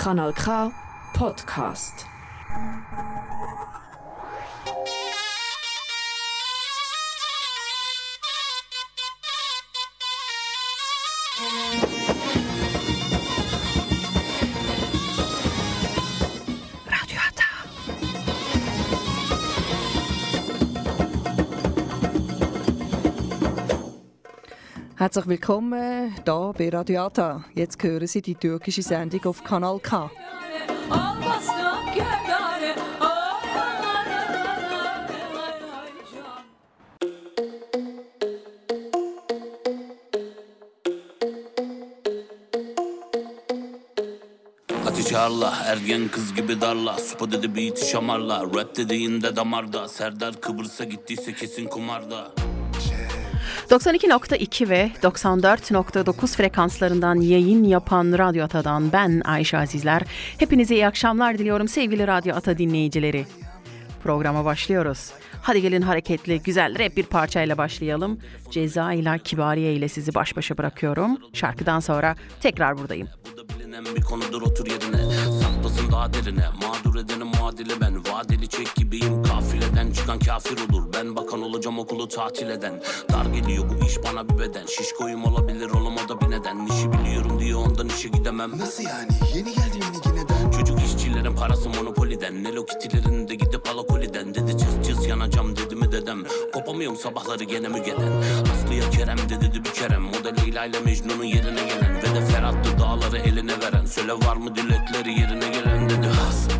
Kanal K Podcast. Herzlich willkommen hier bei Radio. Jetzt hören Sie die türkische Sendung auf Kanal K. Arla ergen kız gibi darla Supo dedi beat'i şamarla Rap dediğinde damarda Serdar Kıbrıs'a gittiyse kesin kumarda 92.2 ve 94.9 frekanslarından yayın yapan Radyo Ata'dan ben Ayşe Azizler. Hepinize iyi akşamlar diliyorum sevgili Radyo Ata dinleyicileri. Programa başlıyoruz. Hadi gelin hareketli, güzel rap bir parçayla başlayalım. Ceza ile Kibariye ile sizi baş başa bırakıyorum. Şarkıdan sonra tekrar buradayım. Bu da bilinen bir konudur otur yerine Saklasın daha derine. Mağdur edenin muadili ben. Vadeli çek gibiyim. Kafileden Çıkan kafir olur. Ben bakan olacağım okulu tatil eden. Dar geliyor bu iş bana bir beden. Şişkoyum olabilir olamada bir neden. İşi biliyorum diye ondan işe gidemem. Nasıl yani? Yeni geldim yeni yineden. Çocuk işçilerin parası monopoliden. Nelo kitilerin de gidip alakoliden dedem Kopamıyorum sabahları gene mi gelen? Aslıya Kerem de dedi bir kerem. O da Leyla ile Mecnun'un yerine gelen. Ve de Ferhat'tı dağları eline veren. Söyle var mı dilekleri yerine gelen dedi. Has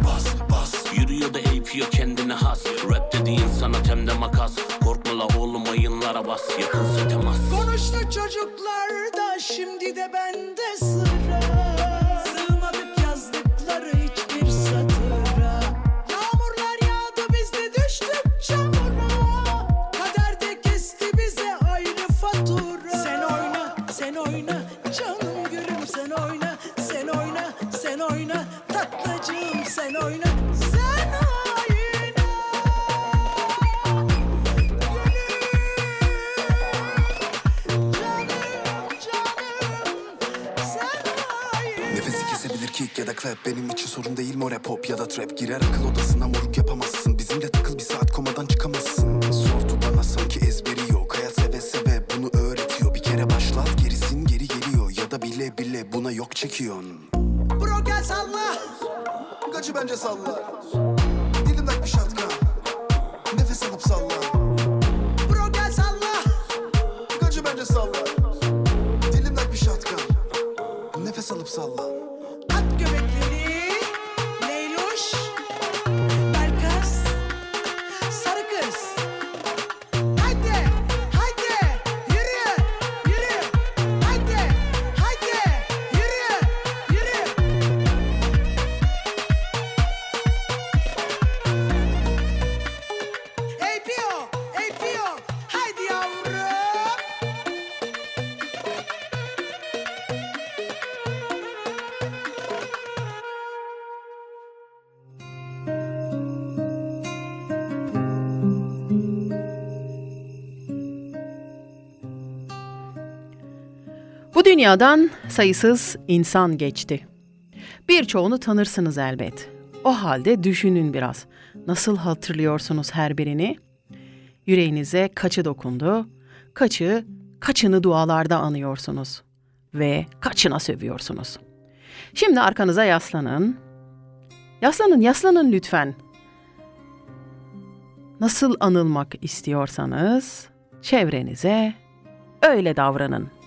dünyadan sayısız insan geçti. Birçoğunu tanırsınız elbet. O halde düşünün biraz. Nasıl hatırlıyorsunuz her birini? Yüreğinize kaçı dokundu? Kaçı, kaçını dualarda anıyorsunuz? Ve kaçına sövüyorsunuz? Şimdi arkanıza yaslanın. Yaslanın, yaslanın lütfen. Nasıl anılmak istiyorsanız çevrenize öyle davranın.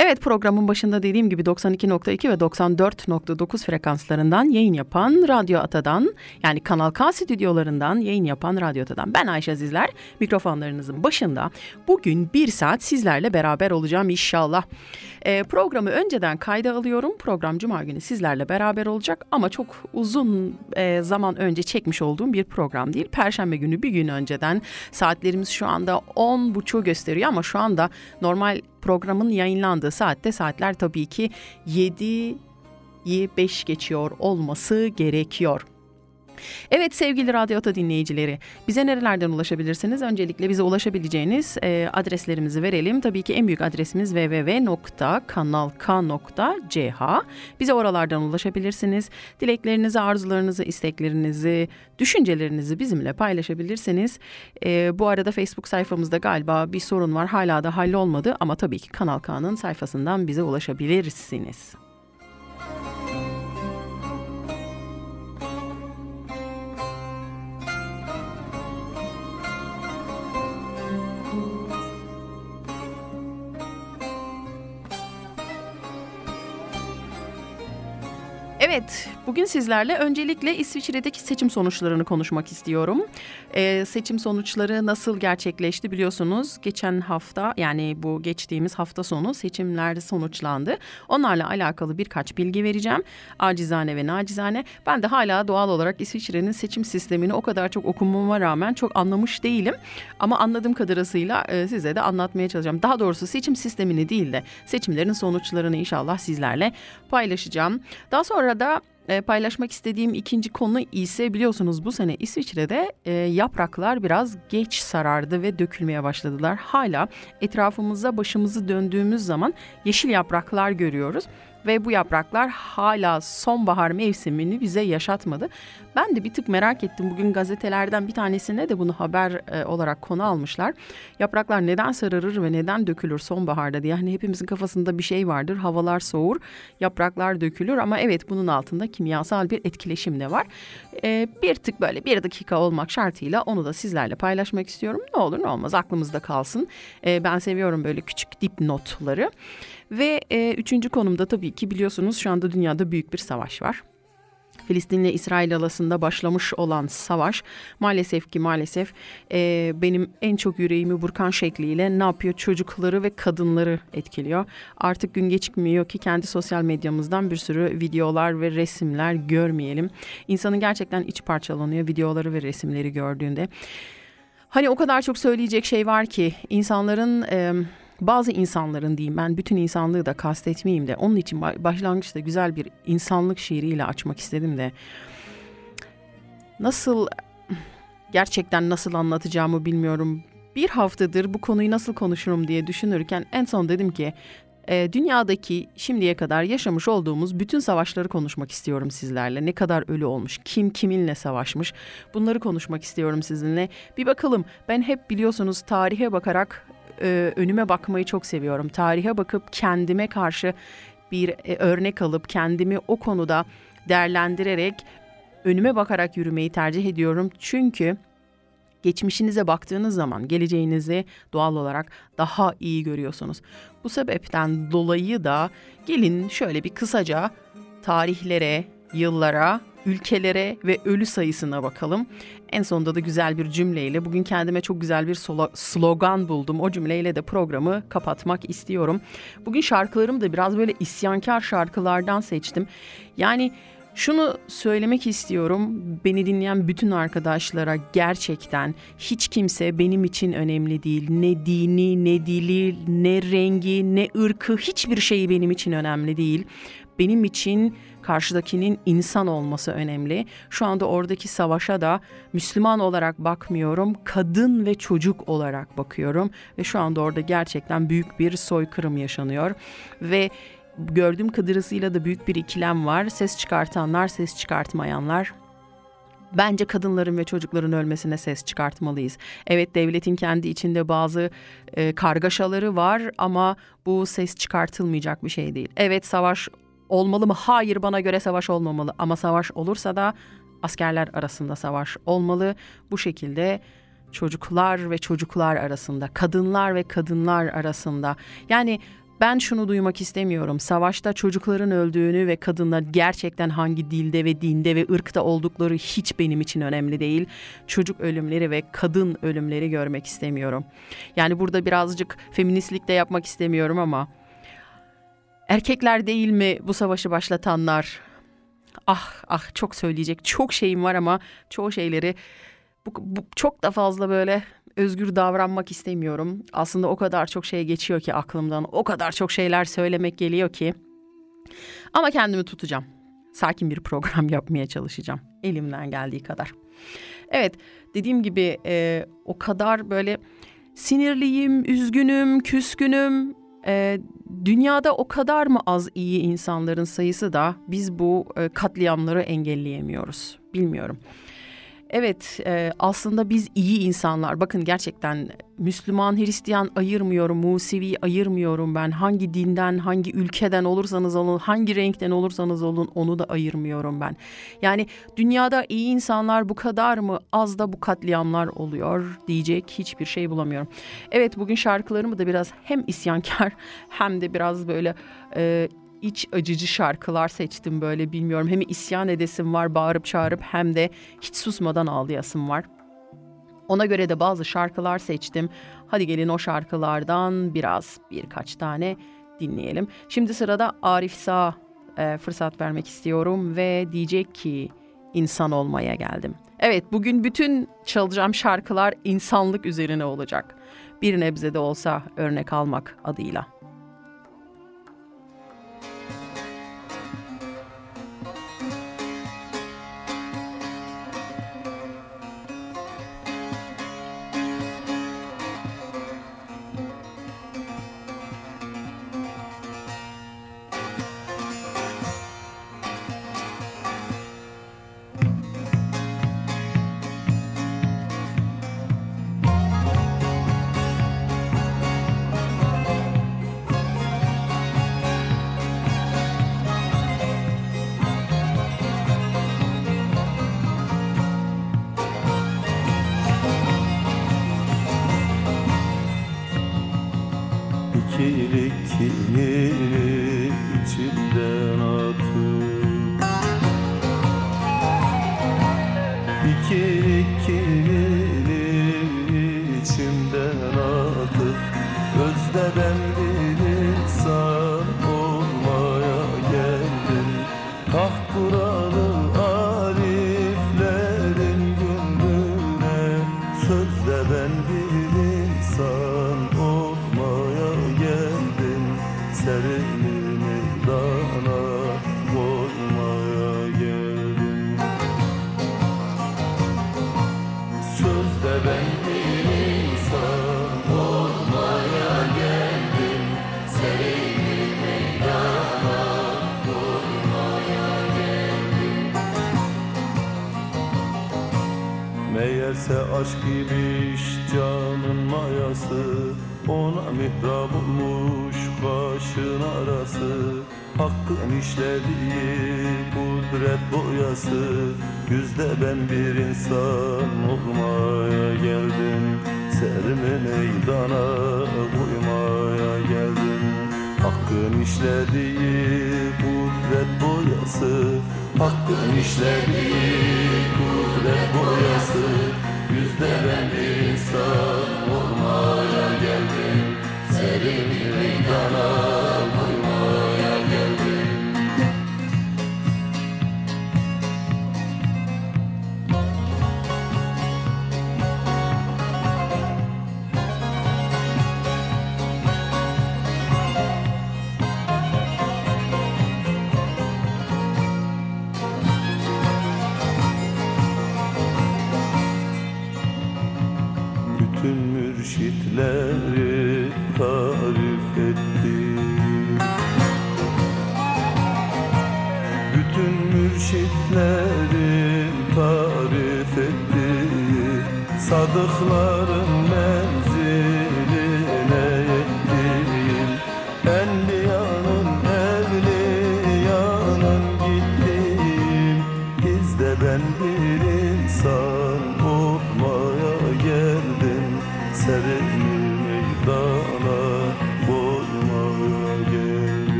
Evet programın başında dediğim gibi 92.2 ve 94.9 frekanslarından yayın yapan Radyo Ata'dan yani Kanal K stüdyolarından yayın yapan Radyo Ata'dan ben Ayşe Azizler mikrofonlarınızın başında bugün bir saat sizlerle beraber olacağım inşallah. Ee, programı önceden kayda alıyorum program Cuma günü sizlerle beraber olacak ama çok uzun e, zaman önce çekmiş olduğum bir program değil. Perşembe günü bir gün önceden saatlerimiz şu anda 10.30'u gösteriyor ama şu anda normal programın yayınlandığı saatte saatler tabii ki 7'yi 5 geçiyor olması gerekiyor. Evet sevgili Radyo Ata dinleyicileri, bize nerelerden ulaşabilirsiniz? Öncelikle bize ulaşabileceğiniz e, adreslerimizi verelim. Tabii ki en büyük adresimiz www.kanalk.ch. Bize oralardan ulaşabilirsiniz. Dileklerinizi, arzularınızı, isteklerinizi, düşüncelerinizi bizimle paylaşabilirsiniz. E, bu arada Facebook sayfamızda galiba bir sorun var. Hala da hallolmadı ama tabii ki Kanal K'nın sayfasından bize ulaşabilirsiniz. Evet, bugün sizlerle öncelikle İsviçre'deki seçim sonuçlarını konuşmak istiyorum. Ee, seçim sonuçları nasıl gerçekleşti biliyorsunuz. Geçen hafta yani bu geçtiğimiz hafta sonu seçimler sonuçlandı. Onlarla alakalı birkaç bilgi vereceğim. Acizane ve nacizane. Ben de hala doğal olarak İsviçre'nin seçim sistemini o kadar çok okumama rağmen çok anlamış değilim. Ama anladığım kadarıyla e, size de anlatmaya çalışacağım. Daha doğrusu seçim sistemini değil de seçimlerin sonuçlarını inşallah sizlerle paylaşacağım. Daha sonra da e, paylaşmak istediğim ikinci konu ise biliyorsunuz bu sene İsviçre'de e, yapraklar biraz geç sarardı ve dökülmeye başladılar. Hala etrafımıza başımızı döndüğümüz zaman yeşil yapraklar görüyoruz ve bu yapraklar hala sonbahar mevsimini bize yaşatmadı. Ben de bir tık merak ettim. Bugün gazetelerden bir tanesinde de bunu haber e, olarak konu almışlar. Yapraklar neden sararır ve neden dökülür sonbaharda diye. Yani hepimizin kafasında bir şey vardır. Havalar soğur, yapraklar dökülür ama evet bunun altında kimyasal bir etkileşim de var. E, bir tık böyle bir dakika olmak şartıyla onu da sizlerle paylaşmak istiyorum. Ne olur ne olmaz aklımızda kalsın. E, ben seviyorum böyle küçük dipnotları. Ve e, üçüncü konumda tabii ki biliyorsunuz şu anda dünyada büyük bir savaş var. Filistin ile İsrail arasında başlamış olan savaş maalesef ki maalesef e, benim en çok yüreğimi burkan şekliyle ne yapıyor çocukları ve kadınları etkiliyor. Artık gün geçmiyor ki kendi sosyal medyamızdan bir sürü videolar ve resimler görmeyelim. İnsanın gerçekten iç parçalanıyor videoları ve resimleri gördüğünde. Hani o kadar çok söyleyecek şey var ki insanların... E, bazı insanların diyeyim ben bütün insanlığı da kastetmeyeyim de onun için başlangıçta güzel bir insanlık şiiriyle açmak istedim de nasıl gerçekten nasıl anlatacağımı bilmiyorum. Bir haftadır bu konuyu nasıl konuşurum diye düşünürken en son dedim ki e, dünyadaki şimdiye kadar yaşamış olduğumuz bütün savaşları konuşmak istiyorum sizlerle. Ne kadar ölü olmuş, kim kiminle savaşmış bunları konuşmak istiyorum sizinle. Bir bakalım ben hep biliyorsunuz tarihe bakarak e, önüme bakmayı çok seviyorum. Tarihe bakıp kendime karşı bir e, örnek alıp kendimi o konuda değerlendirerek önüme bakarak yürümeyi tercih ediyorum. Çünkü geçmişinize baktığınız zaman geleceğinizi doğal olarak daha iyi görüyorsunuz. Bu sebepten dolayı da gelin şöyle bir kısaca tarihlere, yıllara, ülkelere ve ölü sayısına bakalım. En sonunda da güzel bir cümleyle bugün kendime çok güzel bir slogan buldum. O cümleyle de programı kapatmak istiyorum. Bugün şarkılarımı da biraz böyle isyankar şarkılardan seçtim. Yani şunu söylemek istiyorum. Beni dinleyen bütün arkadaşlara gerçekten hiç kimse benim için önemli değil. Ne dini, ne dili, ne rengi, ne ırkı hiçbir şeyi benim için önemli değil. Benim için karşıdakinin insan olması önemli. Şu anda oradaki savaşa da Müslüman olarak bakmıyorum, kadın ve çocuk olarak bakıyorum ve şu anda orada gerçekten büyük bir soykırım yaşanıyor ve gördüğüm kadarıyla da büyük bir ikilem var. Ses çıkartanlar, ses çıkartmayanlar. Bence kadınların ve çocukların ölmesine ses çıkartmalıyız. Evet devletin kendi içinde bazı e, kargaşaları var ama bu ses çıkartılmayacak bir şey değil. Evet savaş olmalı mı? Hayır bana göre savaş olmamalı ama savaş olursa da askerler arasında savaş olmalı. Bu şekilde çocuklar ve çocuklar arasında, kadınlar ve kadınlar arasında. Yani ben şunu duymak istemiyorum. Savaşta çocukların öldüğünü ve kadınlar gerçekten hangi dilde ve dinde ve ırkta oldukları hiç benim için önemli değil. Çocuk ölümleri ve kadın ölümleri görmek istemiyorum. Yani burada birazcık feministlik de yapmak istemiyorum ama Erkekler değil mi bu savaşı başlatanlar? Ah ah çok söyleyecek çok şeyim var ama çoğu şeyleri bu, bu çok da fazla böyle özgür davranmak istemiyorum. Aslında o kadar çok şey geçiyor ki aklımdan. O kadar çok şeyler söylemek geliyor ki. Ama kendimi tutacağım. sakin bir program yapmaya çalışacağım. Elimden geldiği kadar. Evet dediğim gibi e, o kadar böyle sinirliyim, üzgünüm, küskünüm. E, dünyada o kadar mı az iyi insanların sayısı da biz bu e, katliamları engelleyemiyoruz. Bilmiyorum. Evet e, aslında biz iyi insanlar. Bakın gerçekten Müslüman, Hristiyan ayırmıyorum, Musevi ayırmıyorum ben. Hangi dinden, hangi ülkeden olursanız olun, hangi renkten olursanız olun onu da ayırmıyorum ben. Yani dünyada iyi insanlar bu kadar mı az da bu katliamlar oluyor diyecek hiçbir şey bulamıyorum. Evet bugün şarkılarımı da biraz hem isyankar hem de biraz böyle... E, iç acıcı şarkılar seçtim böyle bilmiyorum. Hem isyan edesim var bağırıp çağırıp hem de hiç susmadan ağlayasım var. Ona göre de bazı şarkılar seçtim. Hadi gelin o şarkılardan biraz birkaç tane dinleyelim. Şimdi sırada Arif Sağ e, fırsat vermek istiyorum ve diyecek ki insan olmaya geldim. Evet bugün bütün çalacağım şarkılar insanlık üzerine olacak. Bir nebze de olsa örnek almak adıyla. Kaşın arası Hakkın işlediği kudret boyası. Yüzde ben bir insan olmaya geldim Serimi meydana koymaya geldim. Hakkın işlediği kudret boyası Hakkın işlediği kudret boyası. Yüzde ben bir insan olmaya geldim Serimi meydana mürşitleri tarif etti. Bütün mürşitleri tarif etti. Sadıkların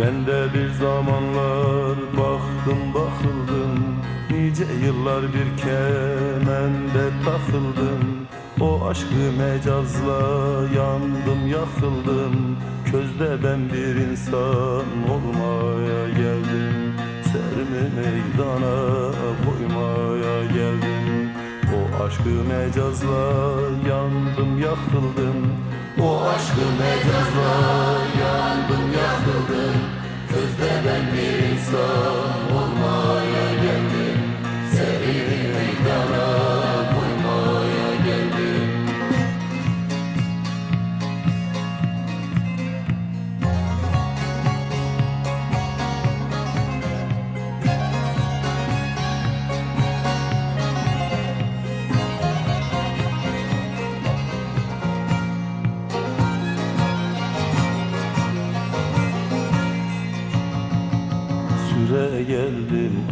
Ben de bir zamanlar baktım bakıldım. Nice yıllar bir kemende takıldım. O aşkı mecazla yandım yakıldım. Közde ben bir insan olmaya geldim. Serimi meydana koymaya geldim. O aşkı mecazla yandım yakıldım O aşkı mecazla yandım yakıldım Közde ben bir insan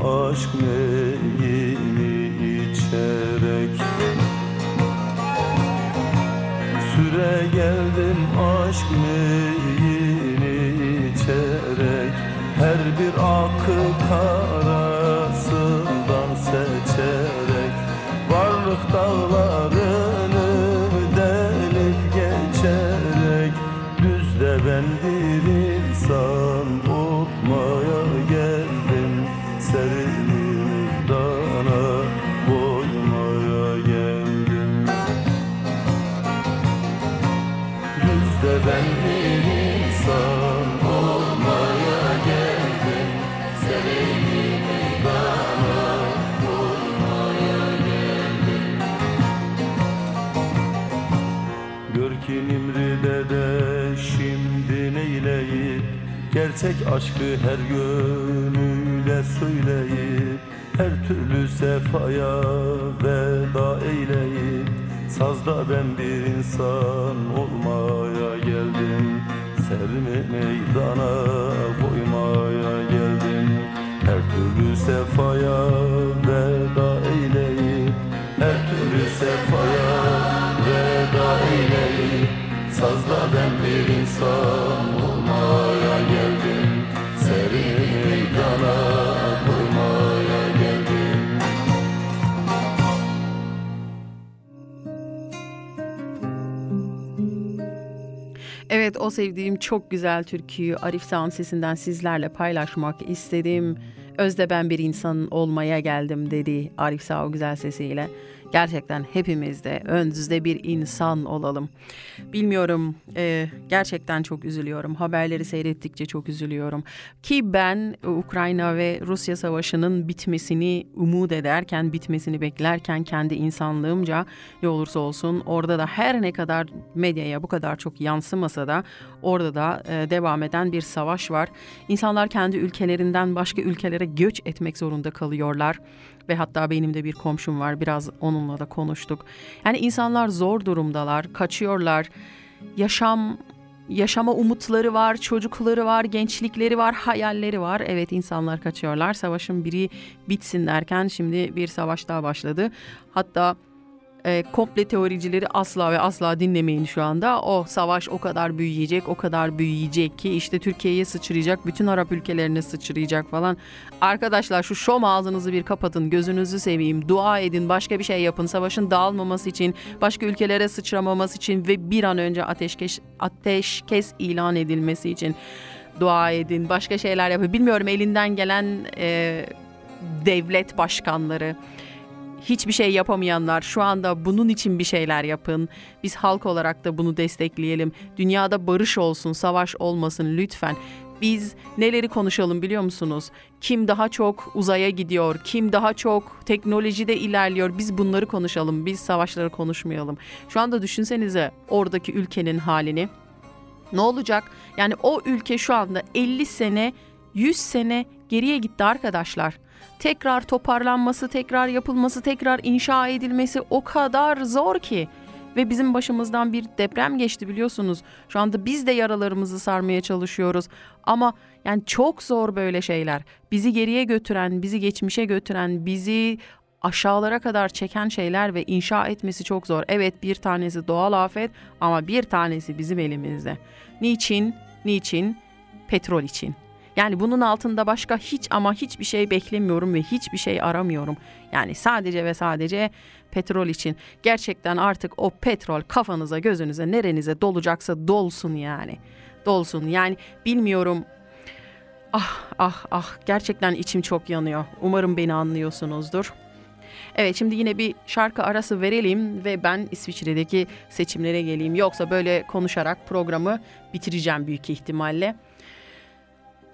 aşk meyini içerek? Süre geldim aşk meyini içerek? Her bir akı karasından Gerçek aşkı her gönüle söyleyip Her türlü sefaya veda eyleyip Sazda ben bir insan olmaya geldim. Serimi meydana koymaya geldim. Her türlü sefaya veda eyleyip Her türlü sefaya veda eyleyip Sazda ben bir insan Evet o sevdiğim çok güzel türküyü Arif Sağ'ın sesinden sizlerle paylaşmak istedim. Özde ben bir insan olmaya geldim dedi Arif Sağ o güzel sesiyle. Gerçekten hepimiz de önünüzde bir insan olalım. Bilmiyorum e, gerçekten çok üzülüyorum. Haberleri seyrettikçe çok üzülüyorum. Ki ben Ukrayna ve Rusya savaşının bitmesini umut ederken, bitmesini beklerken kendi insanlığımca ne olursa olsun orada da her ne kadar medyaya bu kadar çok yansımasa da orada da e, devam eden bir savaş var. İnsanlar kendi ülkelerinden başka ülkelere göç etmek zorunda kalıyorlar ve hatta benim de bir komşum var biraz onunla da konuştuk. Yani insanlar zor durumdalar, kaçıyorlar. Yaşam yaşama umutları var, çocukları var, gençlikleri var, hayalleri var. Evet insanlar kaçıyorlar. Savaşın biri bitsin derken şimdi bir savaş daha başladı. Hatta e, komple teoricileri asla ve asla dinlemeyin şu anda. O savaş o kadar büyüyecek, o kadar büyüyecek ki işte Türkiye'ye sıçrayacak, bütün Arap ülkelerine sıçrayacak falan. Arkadaşlar şu şom ağzınızı bir kapatın, gözünüzü seveyim, dua edin, başka bir şey yapın. Savaşın dağılmaması için, başka ülkelere sıçramaması için ve bir an önce ateşkes, ateşkes ilan edilmesi için dua edin. Başka şeyler yapın. Bilmiyorum elinden gelen e, devlet başkanları hiçbir şey yapamayanlar şu anda bunun için bir şeyler yapın. Biz halk olarak da bunu destekleyelim. Dünyada barış olsun, savaş olmasın lütfen. Biz neleri konuşalım biliyor musunuz? Kim daha çok uzaya gidiyor, kim daha çok teknolojide ilerliyor. Biz bunları konuşalım. Biz savaşları konuşmayalım. Şu anda düşünsenize oradaki ülkenin halini. Ne olacak? Yani o ülke şu anda 50 sene, 100 sene geriye gitti arkadaşlar tekrar toparlanması, tekrar yapılması, tekrar inşa edilmesi o kadar zor ki. Ve bizim başımızdan bir deprem geçti biliyorsunuz. Şu anda biz de yaralarımızı sarmaya çalışıyoruz. Ama yani çok zor böyle şeyler. Bizi geriye götüren, bizi geçmişe götüren, bizi aşağılara kadar çeken şeyler ve inşa etmesi çok zor. Evet bir tanesi doğal afet ama bir tanesi bizim elimizde. Niçin? Niçin? Petrol için. Yani bunun altında başka hiç ama hiçbir şey beklemiyorum ve hiçbir şey aramıyorum. Yani sadece ve sadece petrol için. Gerçekten artık o petrol kafanıza, gözünüze, nerenize dolacaksa dolsun yani. Dolsun. Yani bilmiyorum Ah ah ah gerçekten içim çok yanıyor. Umarım beni anlıyorsunuzdur. Evet şimdi yine bir şarkı arası verelim ve ben İsviçre'deki seçimlere geleyim. Yoksa böyle konuşarak programı bitireceğim büyük ihtimalle.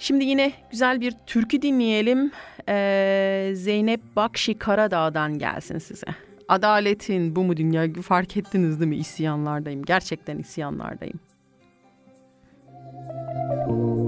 Şimdi yine güzel bir türkü dinleyelim. Ee, Zeynep Bakşi Karadağ'dan gelsin size. Adaletin bu mu dünya fark ettiniz değil mi? İsyanlardayım. Gerçekten isyanlardayım. Güvenemem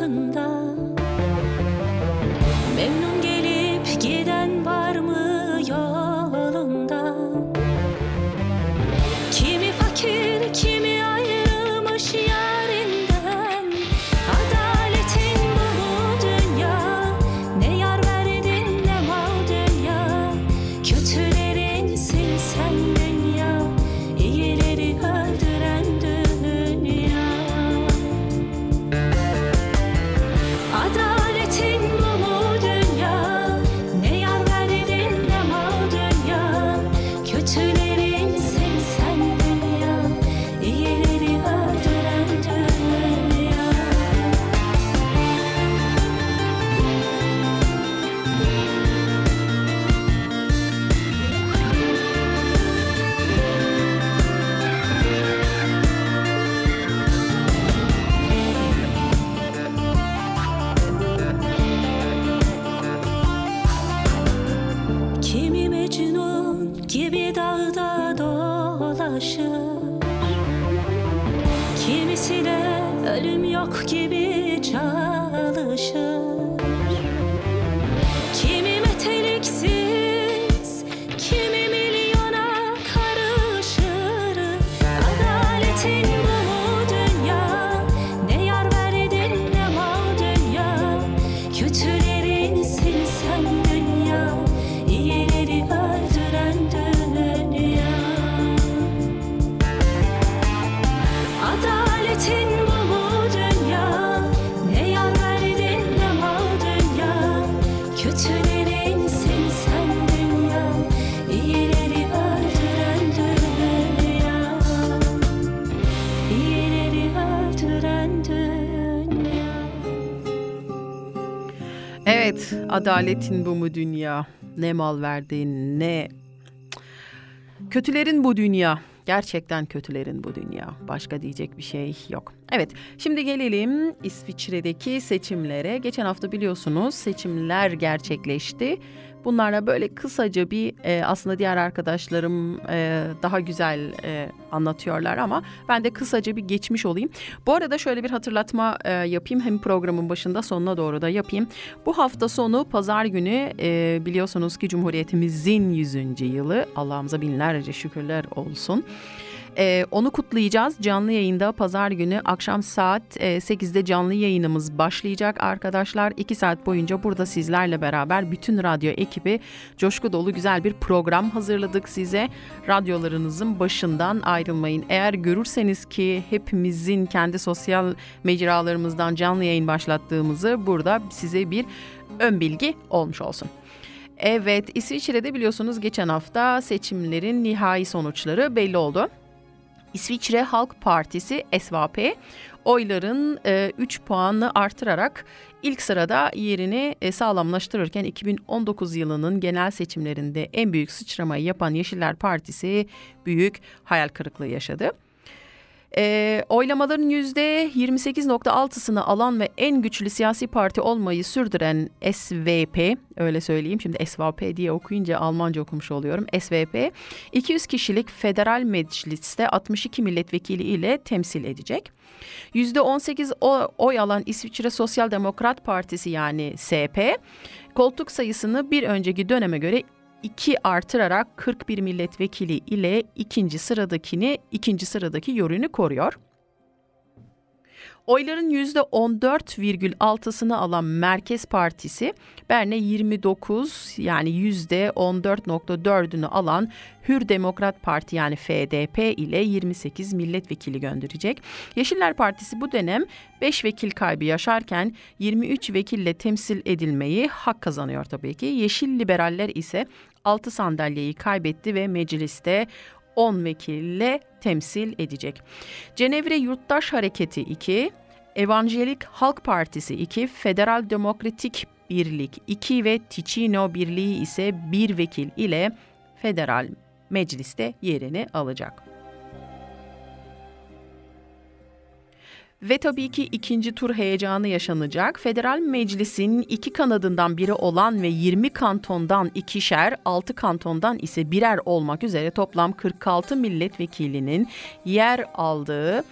很大的。тебе Evet, adaletin bu mu dünya? Ne mal verdin, ne... Kötülerin bu dünya. Gerçekten kötülerin bu dünya. Başka diyecek bir şey yok. Evet, şimdi gelelim İsviçre'deki seçimlere. Geçen hafta biliyorsunuz seçimler gerçekleşti. Bunlarla böyle kısaca bir e, aslında diğer arkadaşlarım e, daha güzel e, anlatıyorlar ama ben de kısaca bir geçmiş olayım. Bu arada şöyle bir hatırlatma e, yapayım hem programın başında sonuna doğru da yapayım. Bu hafta sonu pazar günü e, biliyorsunuz ki Cumhuriyetimizin 100. yılı Allah'ımıza binlerce şükürler olsun. Ee, onu kutlayacağız canlı yayında pazar günü akşam saat e, 8'de canlı yayınımız başlayacak arkadaşlar. 2 saat boyunca burada sizlerle beraber bütün radyo ekibi coşku dolu güzel bir program hazırladık size. Radyolarınızın başından ayrılmayın. Eğer görürseniz ki hepimizin kendi sosyal mecralarımızdan canlı yayın başlattığımızı burada size bir ön bilgi olmuş olsun. Evet, İsviçre'de biliyorsunuz geçen hafta seçimlerin nihai sonuçları belli oldu. İsviçre Halk Partisi SVP oyların 3 puanını artırarak ilk sırada yerini e, sağlamlaştırırken 2019 yılının genel seçimlerinde en büyük sıçramayı yapan Yeşiller Partisi büyük hayal kırıklığı yaşadı. E, oylamaların %28.6'sını alan ve en güçlü siyasi parti olmayı sürdüren SVP, öyle söyleyeyim şimdi SVP diye okuyunca Almanca okumuş oluyorum. SVP 200 kişilik federal mecliste 62 milletvekili ile temsil edecek. %18 o- oy alan İsviçre Sosyal Demokrat Partisi yani SP koltuk sayısını bir önceki döneme göre 2 artırarak 41 milletvekili ile ikinci sıradakini ikinci sıradaki yorunu koruyor. Oyların %14,6'sını alan Merkez Partisi, Berne 29 yani %14,4'ünü alan Hür Demokrat Parti yani FDP ile 28 milletvekili gönderecek. Yeşiller Partisi bu dönem 5 vekil kaybı yaşarken 23 vekille temsil edilmeyi hak kazanıyor tabii ki. Yeşil Liberaller ise 6 sandalyeyi kaybetti ve mecliste 10 vekille temsil edecek. Cenevre Yurttaş Hareketi 2, Evangelik Halk Partisi 2, Federal Demokratik Birlik 2 ve Ticino Birliği ise bir vekil ile federal mecliste yerini alacak. Ve tabii ki ikinci tur heyecanı yaşanacak. Federal Meclis'in iki kanadından biri olan ve 20 kantondan ikişer, 6 kantondan ise birer olmak üzere toplam 46 milletvekilinin yer aldığı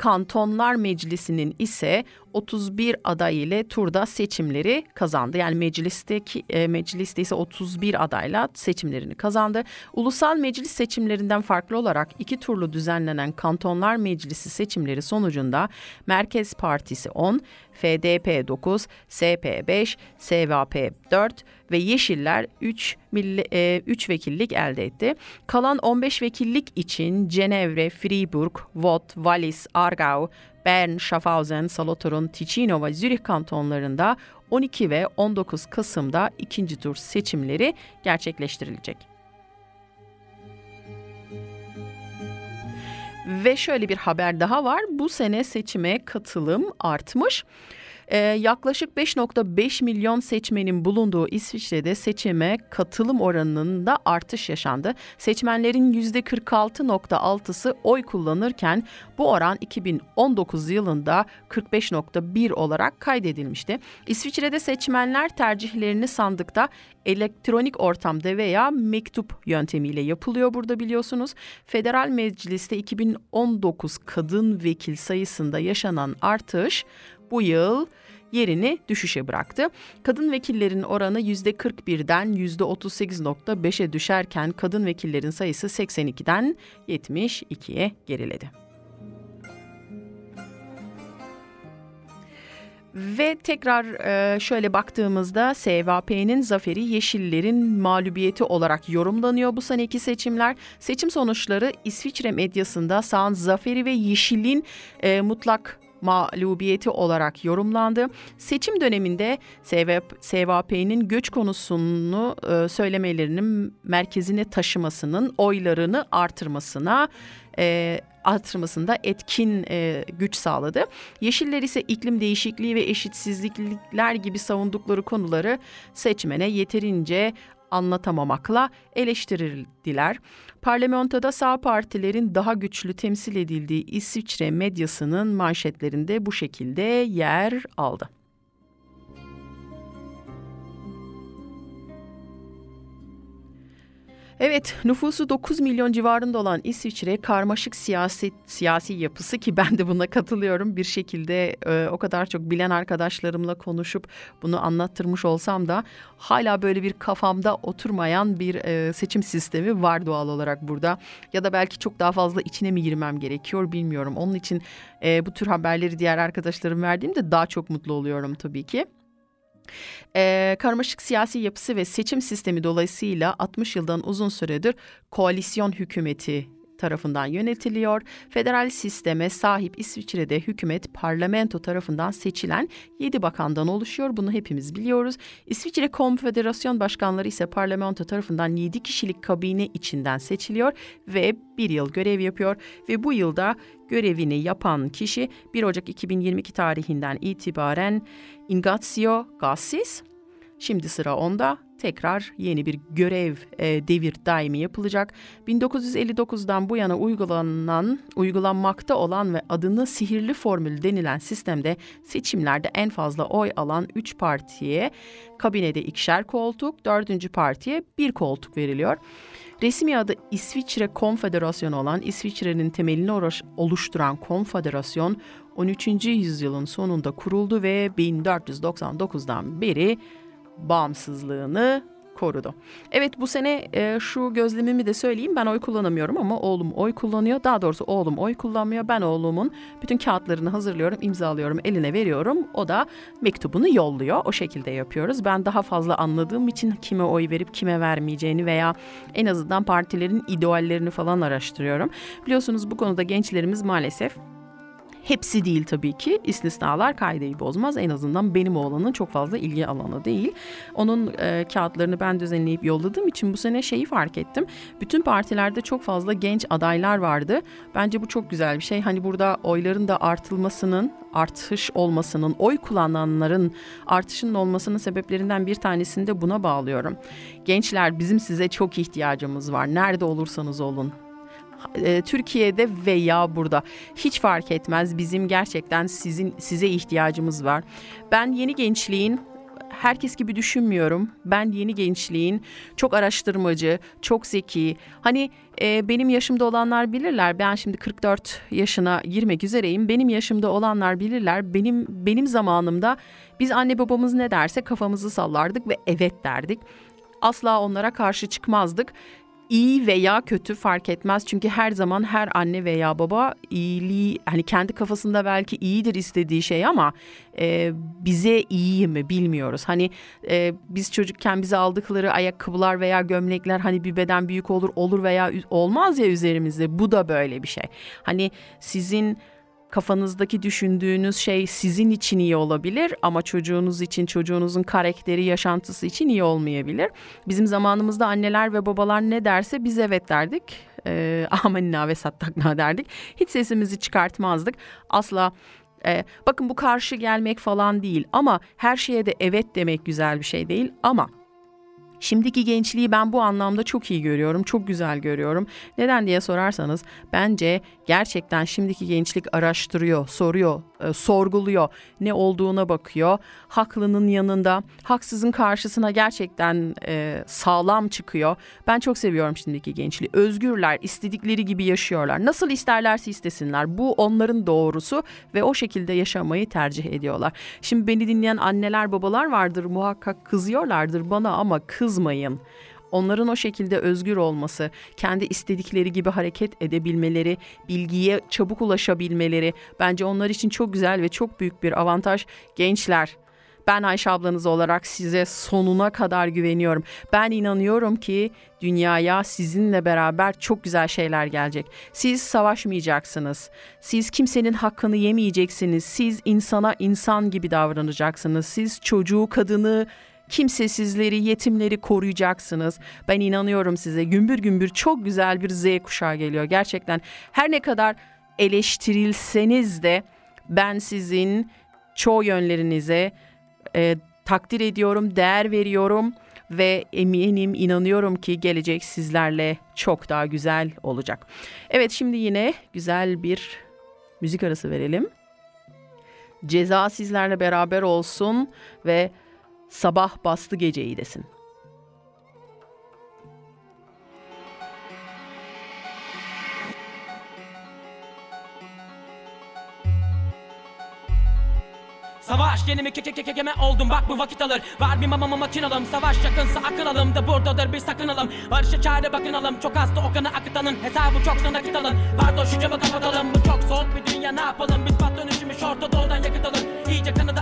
Kantonlar Meclisi'nin ise 31 aday ile turda seçimleri kazandı. Yani meclisteki e, mecliste ise 31 adayla seçimlerini kazandı. Ulusal meclis seçimlerinden farklı olarak iki turlu düzenlenen Kantonlar Meclisi seçimleri sonucunda Merkez Partisi 10, FDP 9, SP 5, SVP 4 ve Yeşiller 3, milli, e, 3 vekillik elde etti. Kalan 15 vekillik için Cenevre, Fribourg, Vaud, Wallis, Aargau, Bern, Schaffhausen, Solothurn, Ticino ve Zürich kantonlarında 12 ve 19 Kasım'da ikinci tur seçimleri gerçekleştirilecek. Ve şöyle bir haber daha var. Bu sene seçime katılım artmış. Ee, yaklaşık 5.5 milyon seçmenin bulunduğu İsviçre'de seçime katılım oranında artış yaşandı. Seçmenlerin %46.6'sı oy kullanırken bu oran 2019 yılında 45.1 olarak kaydedilmişti. İsviçre'de seçmenler tercihlerini sandıkta elektronik ortamda veya mektup yöntemiyle yapılıyor burada biliyorsunuz. Federal Meclis'te 2019 kadın vekil sayısında yaşanan artış bu yıl yerini düşüşe bıraktı. Kadın vekillerin oranı %41'den %38.5'e düşerken kadın vekillerin sayısı 82'den 72'ye geriledi. Ve tekrar e, şöyle baktığımızda SVP'nin zaferi Yeşillerin mağlubiyeti olarak yorumlanıyor bu seneki seçimler. Seçim sonuçları İsviçre medyasında sağın zaferi ve Yeşil'in e, mutlak mağlubiyeti olarak yorumlandı. Seçim döneminde SVP'nin göç konusunu e, söylemelerinin merkezine taşımasının oylarını artırmasına e, artırmasında etkin e, güç sağladı. Yeşiller ise iklim değişikliği ve eşitsizlikler gibi savundukları konuları seçmene yeterince anlatamamakla eleştirildiler. Parlamentoda sağ partilerin daha güçlü temsil edildiği İsviçre medyasının manşetlerinde bu şekilde yer aldı. Evet, nüfusu 9 milyon civarında olan İsviçre karmaşık siyasi siyasi yapısı ki ben de buna katılıyorum. Bir şekilde e, o kadar çok bilen arkadaşlarımla konuşup bunu anlattırmış olsam da hala böyle bir kafamda oturmayan bir e, seçim sistemi var doğal olarak burada. Ya da belki çok daha fazla içine mi girmem gerekiyor bilmiyorum. Onun için e, bu tür haberleri diğer arkadaşlarım verdiğimde daha çok mutlu oluyorum tabii ki. Ee, karmaşık siyasi yapısı ve seçim sistemi dolayısıyla 60 yıldan uzun süredir koalisyon hükümeti tarafından yönetiliyor. Federal sisteme sahip İsviçre'de hükümet parlamento tarafından seçilen 7 bakandan oluşuyor. Bunu hepimiz biliyoruz. İsviçre Konfederasyon Başkanları ise parlamento tarafından 7 kişilik kabine içinden seçiliyor ve bir yıl görev yapıyor ve bu yılda görevini yapan kişi 1 Ocak 2022 tarihinden itibaren Ingazio Gassis. Şimdi sıra onda tekrar yeni bir görev e, devir daimi yapılacak. 1959'dan bu yana uygulanan, uygulanmakta olan ve adını sihirli formül denilen sistemde seçimlerde en fazla oy alan 3 partiye kabinede ikişer koltuk, dördüncü partiye bir koltuk veriliyor. Resmi adı İsviçre Konfederasyonu olan İsviçre'nin temelini oluşturan konfederasyon 13. yüzyılın sonunda kuruldu ve 1499'dan beri bağımsızlığını korudu. Evet bu sene e, şu gözlemimi de söyleyeyim. Ben oy kullanamıyorum ama oğlum oy kullanıyor. Daha doğrusu oğlum oy kullanmıyor. Ben oğlumun bütün kağıtlarını hazırlıyorum, imzalıyorum, eline veriyorum. O da mektubunu yolluyor. O şekilde yapıyoruz. Ben daha fazla anladığım için kime oy verip kime vermeyeceğini veya en azından partilerin ideallerini falan araştırıyorum. Biliyorsunuz bu konuda gençlerimiz maalesef Hepsi değil tabii ki. İstisnalar kaideyi bozmaz. En azından benim oğlanın çok fazla ilgi alanı değil. Onun e, kağıtlarını ben düzenleyip yolladığım için bu sene şeyi fark ettim. Bütün partilerde çok fazla genç adaylar vardı. Bence bu çok güzel bir şey. Hani burada oyların da artılmasının, artış olmasının, oy kullananların artışının olmasının sebeplerinden bir tanesini de buna bağlıyorum. Gençler bizim size çok ihtiyacımız var. Nerede olursanız olun e, Türkiye'de veya burada hiç fark etmez bizim gerçekten sizin size ihtiyacımız var. Ben yeni gençliğin herkes gibi düşünmüyorum. Ben yeni gençliğin çok araştırmacı, çok zeki. Hani e, benim yaşımda olanlar bilirler. Ben şimdi 44 yaşına girmek üzereyim. Benim yaşımda olanlar bilirler. Benim benim zamanımda biz anne babamız ne derse kafamızı sallardık ve evet derdik. Asla onlara karşı çıkmazdık iyi veya kötü fark etmez. Çünkü her zaman her anne veya baba iyiliği hani kendi kafasında belki iyidir istediği şey ama e, bize iyi mi bilmiyoruz. Hani e, biz çocukken bize aldıkları ayakkabılar veya gömlekler hani bir beden büyük olur olur veya olmaz ya üzerimizde. Bu da böyle bir şey. Hani sizin kafanızdaki düşündüğünüz şey sizin için iyi olabilir ama çocuğunuz için, çocuğunuzun karakteri, yaşantısı için iyi olmayabilir. Bizim zamanımızda anneler ve babalar ne derse biz evet derdik. E, amenna ve sattakna derdik. Hiç sesimizi çıkartmazdık. Asla e, bakın bu karşı gelmek falan değil ama her şeye de evet demek güzel bir şey değil ama Şimdiki gençliği ben bu anlamda çok iyi görüyorum, çok güzel görüyorum. Neden diye sorarsanız bence gerçekten şimdiki gençlik araştırıyor, soruyor, e, sorguluyor, ne olduğuna bakıyor. Haklının yanında, haksızın karşısına gerçekten e, sağlam çıkıyor. Ben çok seviyorum şimdiki gençliği. Özgürler, istedikleri gibi yaşıyorlar. Nasıl isterlerse istesinler. Bu onların doğrusu ve o şekilde yaşamayı tercih ediyorlar. Şimdi beni dinleyen anneler, babalar vardır muhakkak kızıyorlardır bana ama kızmayın onların o şekilde özgür olması, kendi istedikleri gibi hareket edebilmeleri, bilgiye çabuk ulaşabilmeleri bence onlar için çok güzel ve çok büyük bir avantaj. Gençler, ben Ayşe ablanız olarak size sonuna kadar güveniyorum. Ben inanıyorum ki dünyaya sizinle beraber çok güzel şeyler gelecek. Siz savaşmayacaksınız. Siz kimsenin hakkını yemeyeceksiniz. Siz insana insan gibi davranacaksınız. Siz çocuğu, kadını, kimsesizleri, yetimleri koruyacaksınız. Ben inanıyorum size. Gümbür gümbür çok güzel bir Z kuşağı geliyor. Gerçekten her ne kadar eleştirilseniz de ben sizin çoğu yönlerinize e, takdir ediyorum, değer veriyorum ve eminim, inanıyorum ki gelecek sizlerle çok daha güzel olacak. Evet şimdi yine güzel bir müzik arası verelim. Ceza sizlerle beraber olsun ve sabah bastı geceyi desin. Savaş yenimi ke ke ke kekeme oldum? Bak bu vakit alır. Var bir mama mamama makinalım savaş yakınsa akıl alım. Da buradadır bir sakınalım. Barışa çare bakınalım çok hasta o kanı akıtanın Hesabı çok sana kıtalım Pardon şu camı kapatalım. Bu çok soğuk bir dünya. Ne yapalım? Biz pat dönüşümü şorta doğudan yakıtalım İyice kanadı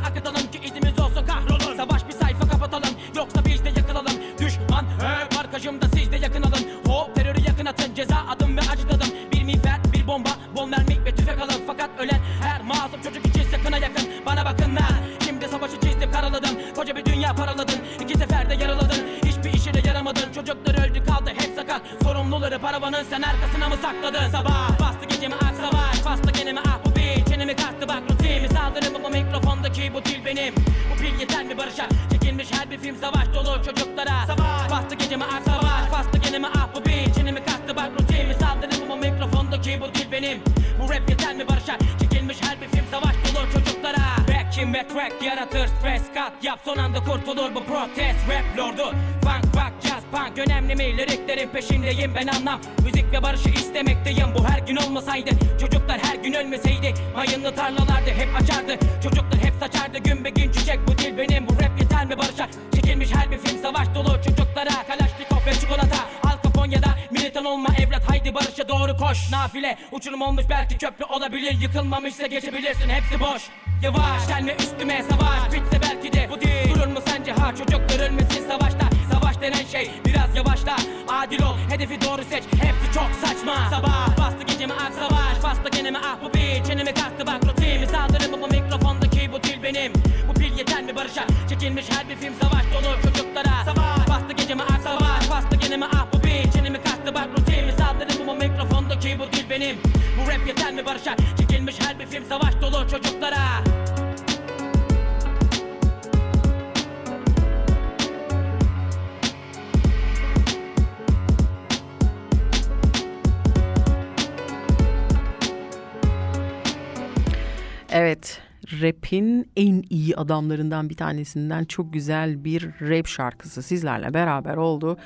Evet, rap'in en iyi adamlarından bir tanesinden çok güzel bir rap şarkısı sizlerle beraber oldu.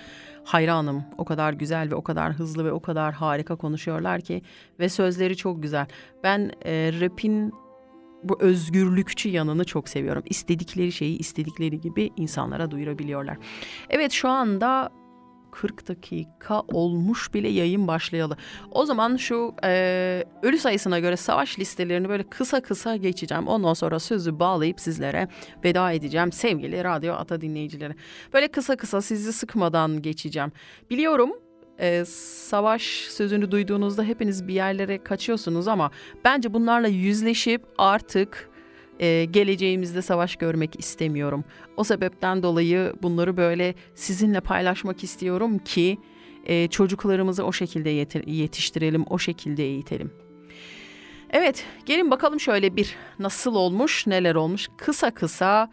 Hayranım. O kadar güzel ve o kadar hızlı ve o kadar harika konuşuyorlar ki ve sözleri çok güzel. Ben e, rap'in bu özgürlükçü yanını çok seviyorum. İstedikleri şeyi istedikleri gibi insanlara duyurabiliyorlar. Evet şu anda 40 dakika olmuş bile yayın başlayalı. O zaman şu e, ölü sayısına göre savaş listelerini böyle kısa kısa geçeceğim. Ondan sonra sözü bağlayıp sizlere veda edeceğim sevgili Radyo Ata dinleyicileri. Böyle kısa kısa sizi sıkmadan geçeceğim. Biliyorum e, savaş sözünü duyduğunuzda hepiniz bir yerlere kaçıyorsunuz ama bence bunlarla yüzleşip artık e, geleceğimizde savaş görmek istemiyorum. O sebepten dolayı bunları böyle sizinle paylaşmak istiyorum ki e, çocuklarımızı o şekilde yeti- yetiştirelim, o şekilde eğitelim. Evet, gelin bakalım şöyle bir nasıl olmuş, neler olmuş. Kısa kısa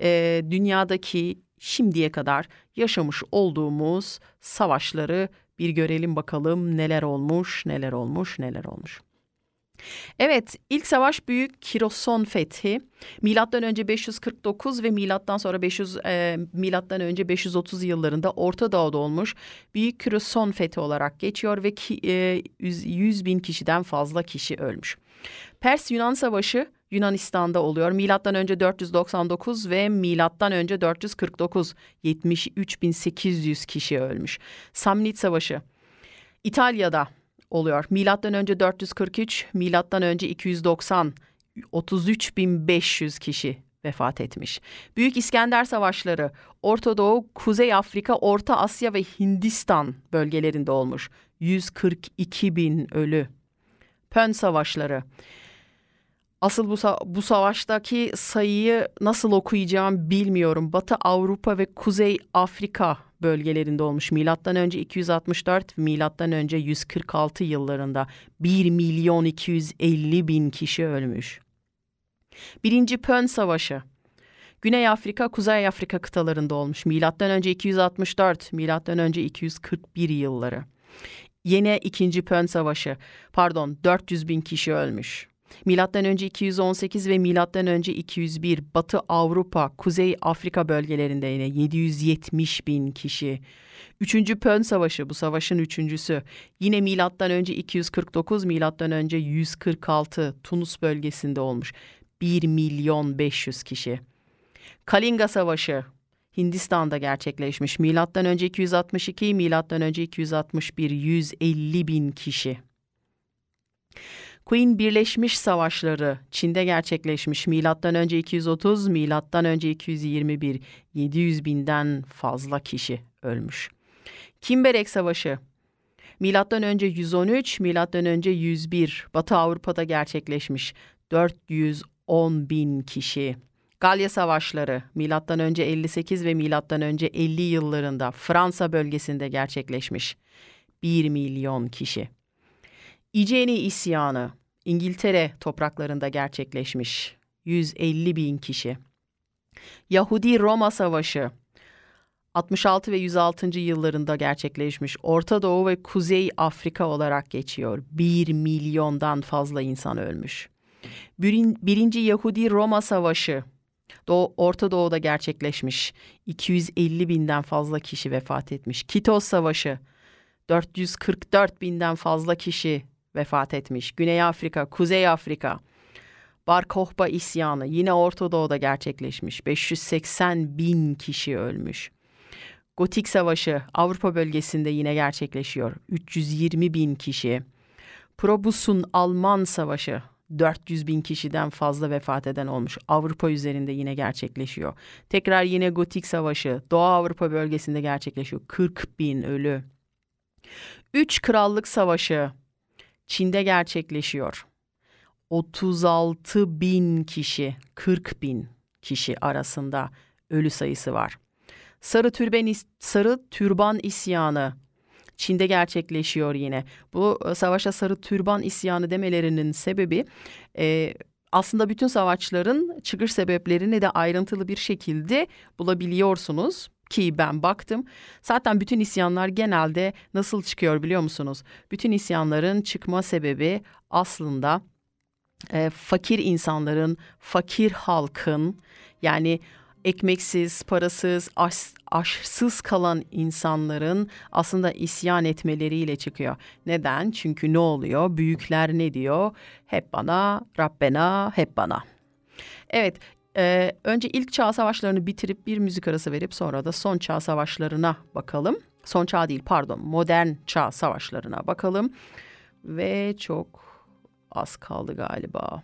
e, dünyadaki şimdiye kadar yaşamış olduğumuz savaşları bir görelim bakalım neler olmuş, neler olmuş, neler olmuş. Evet, ilk savaş Büyük Kiroson Fethi. Milattan önce 549 ve milattan sonra 500 e, milattan önce 530 yıllarında Orta Doğu'da olmuş Büyük Kiroson Fethi olarak geçiyor ve ki, e, 100, 100 bin kişiden fazla kişi ölmüş. Pers-Yunan Savaşı Yunanistan'da oluyor. Milattan önce 499 ve milattan önce 449 73.800 kişi ölmüş. Samnit Savaşı İtalya'da oluyor. Milattan önce 443, milattan önce 290, 33.500 kişi vefat etmiş. Büyük İskender Savaşları Orta Doğu, Kuzey Afrika, Orta Asya ve Hindistan bölgelerinde olmuş. 142 bin ölü. Pön Savaşları Asıl bu, bu savaştaki sayıyı nasıl okuyacağım bilmiyorum. Batı Avrupa ve Kuzey Afrika bölgelerinde olmuş. Milattan önce 264, milattan önce 146 yıllarında 1 milyon 250 bin kişi ölmüş. Birinci Pön Savaşı Güney Afrika, Kuzey Afrika kıtalarında olmuş. Milattan önce 264, milattan önce 241 yılları. Yine ikinci Pön Savaşı, pardon 400 bin kişi ölmüş. Milattan önce 218 ve milattan önce 201 Batı Avrupa, Kuzey Afrika bölgelerinde yine 770 bin kişi. Üçüncü Pön Savaşı bu savaşın üçüncüsü. Yine milattan önce 249, milattan önce 146 Tunus bölgesinde olmuş. 1 milyon 500 kişi. Kalinga Savaşı Hindistan'da gerçekleşmiş. Milattan önce 262, milattan önce 261 150 bin kişi. Queen Birleşmiş Savaşları Çin'de gerçekleşmiş. Milattan önce 230, milattan önce 221 700 binden fazla kişi ölmüş. Kimberek Savaşı Milattan önce 113, milattan önce 101 Batı Avrupa'da gerçekleşmiş. 410 bin kişi. Galya Savaşları milattan önce 58 ve milattan önce 50 yıllarında Fransa bölgesinde gerçekleşmiş. 1 milyon kişi. İceni isyanı İngiltere topraklarında gerçekleşmiş. 150 bin kişi. Yahudi Roma Savaşı 66 ve 106. yıllarında gerçekleşmiş. Orta Doğu ve Kuzey Afrika olarak geçiyor. 1 milyondan fazla insan ölmüş. Birin- Birinci Yahudi Roma Savaşı Doğu, Orta Doğu'da gerçekleşmiş. 250 binden fazla kişi vefat etmiş. Kitos Savaşı 444 binden fazla kişi vefat etmiş. Güney Afrika, Kuzey Afrika. Bar Kokhba isyanı yine Orta Doğu'da gerçekleşmiş. 580 bin kişi ölmüş. Gotik Savaşı Avrupa bölgesinde yine gerçekleşiyor. 320 bin kişi. Probus'un Alman Savaşı 400 bin kişiden fazla vefat eden olmuş. Avrupa üzerinde yine gerçekleşiyor. Tekrar yine Gotik Savaşı Doğu Avrupa bölgesinde gerçekleşiyor. 40 bin ölü. Üç Krallık Savaşı Çin'de gerçekleşiyor. 36 bin kişi, 40 bin kişi arasında ölü sayısı var. Sarı Türben, Sarı Türban isyanı Çin'de gerçekleşiyor yine. Bu e, savaşa Sarı Türban isyanı demelerinin sebebi e, aslında bütün savaşların çıkış sebeplerini de ayrıntılı bir şekilde bulabiliyorsunuz ki ben baktım. Zaten bütün isyanlar genelde nasıl çıkıyor biliyor musunuz? Bütün isyanların çıkma sebebi aslında e, fakir insanların, fakir halkın yani ekmeksiz, parasız, aş, aşsız kalan insanların aslında isyan etmeleriyle çıkıyor. Neden? Çünkü ne oluyor? Büyükler ne diyor? Hep bana, Rabbena, hep bana. Evet, e, önce ilk çağ savaşlarını bitirip bir müzik arası verip sonra da son çağ savaşlarına bakalım. Son çağ değil pardon, modern çağ savaşlarına bakalım. Ve çok az kaldı galiba.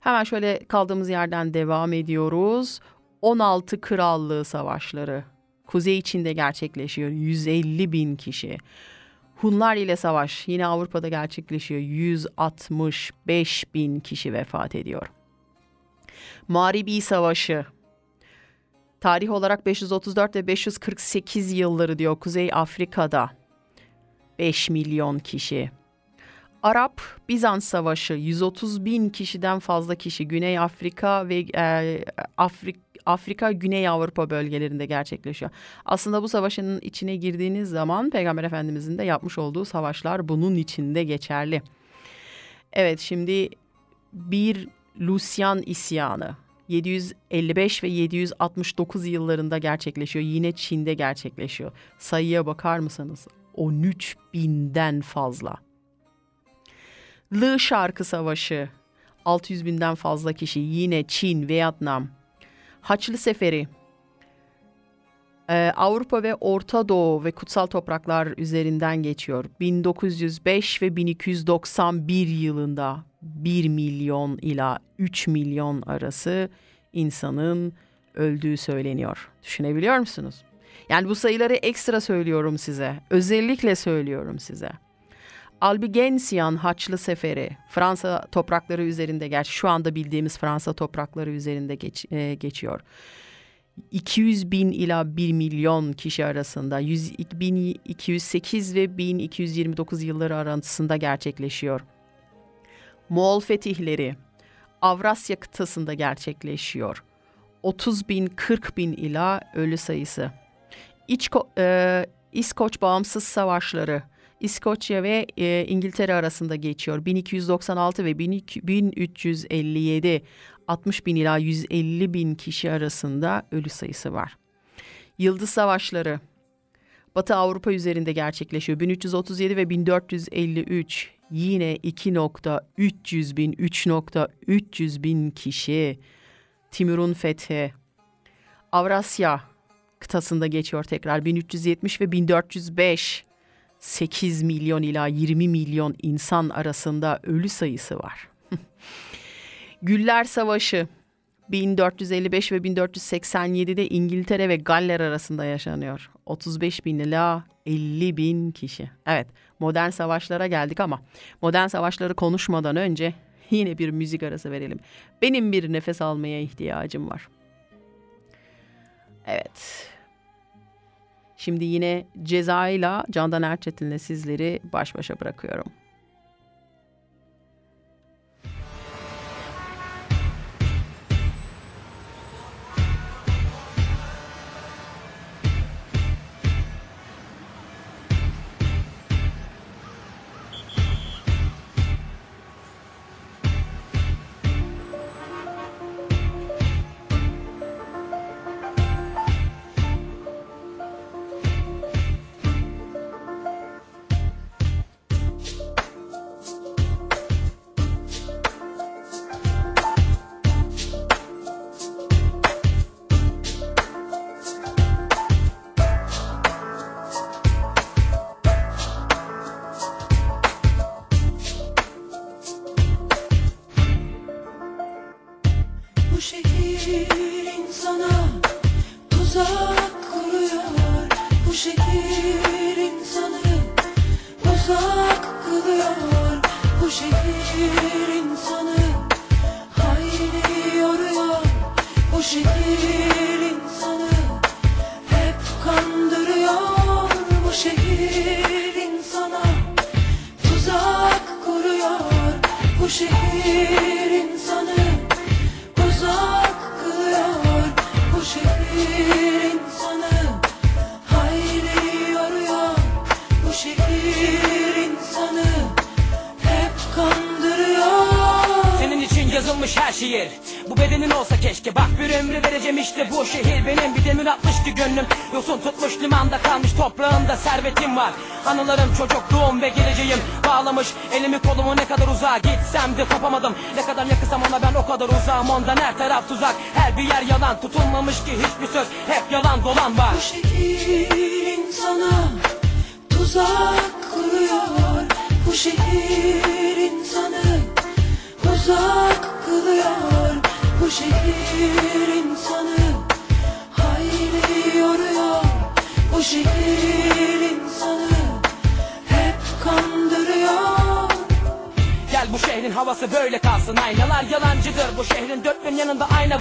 Hemen şöyle kaldığımız yerden devam ediyoruz. 16 Krallığı Savaşları. Kuzey Çin'de gerçekleşiyor. 150 bin kişi. Hunlar ile savaş yine Avrupa'da gerçekleşiyor. 165 bin kişi vefat ediyor. Mağribi Savaşı. Tarih olarak 534 ve 548 yılları diyor Kuzey Afrika'da. 5 milyon kişi. Arap Bizans Savaşı 130 bin kişiden fazla kişi Güney Afrika ve e, Afrik, Afrika Güney Avrupa bölgelerinde gerçekleşiyor. Aslında bu savaşın içine girdiğiniz zaman Peygamber Efendimizin de yapmış olduğu savaşlar bunun içinde geçerli. Evet şimdi bir Lusyan isyanı 755 ve 769 yıllarında gerçekleşiyor. Yine Çin'de gerçekleşiyor. Sayıya bakar mısınız? 13 binden fazla. Lı Şarkı Savaşı 600 binden fazla kişi yine Çin, Vietnam. Haçlı Seferi Ee, Avrupa ve Orta Doğu ve kutsal topraklar üzerinden geçiyor. 1905 ve 1291 yılında 1 milyon ila 3 milyon arası insanın öldüğü söyleniyor. Düşünebiliyor musunuz? Yani bu sayıları ekstra söylüyorum size. Özellikle söylüyorum size. Albigensian Haçlı Seferi Fransa toprakları üzerinde gerçi şu anda bildiğimiz Fransa toprakları üzerinde geç, e, geçiyor. 200 bin ila 1 milyon kişi arasında 100, 1208 ve 1229 yılları arasında gerçekleşiyor. Moğol fetihleri Avrasya kıtasında gerçekleşiyor. 30 bin 40 bin ila ölü sayısı. İçko, e, İskoç bağımsız savaşları İskoçya ve e, İngiltere arasında geçiyor. 1296 ve 12- 1357 60 bin ila 150 bin kişi arasında ölü sayısı var. Yıldız Savaşları Batı Avrupa üzerinde gerçekleşiyor. 1337 ve 1453 yine 2.300 bin, 3.300 bin kişi. Timur'un fethi. Avrasya kıtasında geçiyor tekrar 1370 ve 1405. 8 milyon ila 20 milyon insan arasında ölü sayısı var. Güller Savaşı 1455 ve 1487'de İngiltere ve Galler arasında yaşanıyor. 35 bin ila 50 bin kişi. Evet modern savaşlara geldik ama modern savaşları konuşmadan önce yine bir müzik arası verelim. Benim bir nefes almaya ihtiyacım var. Evet. Şimdi yine cezayla Candan Erçetin'le sizleri baş başa bırakıyorum.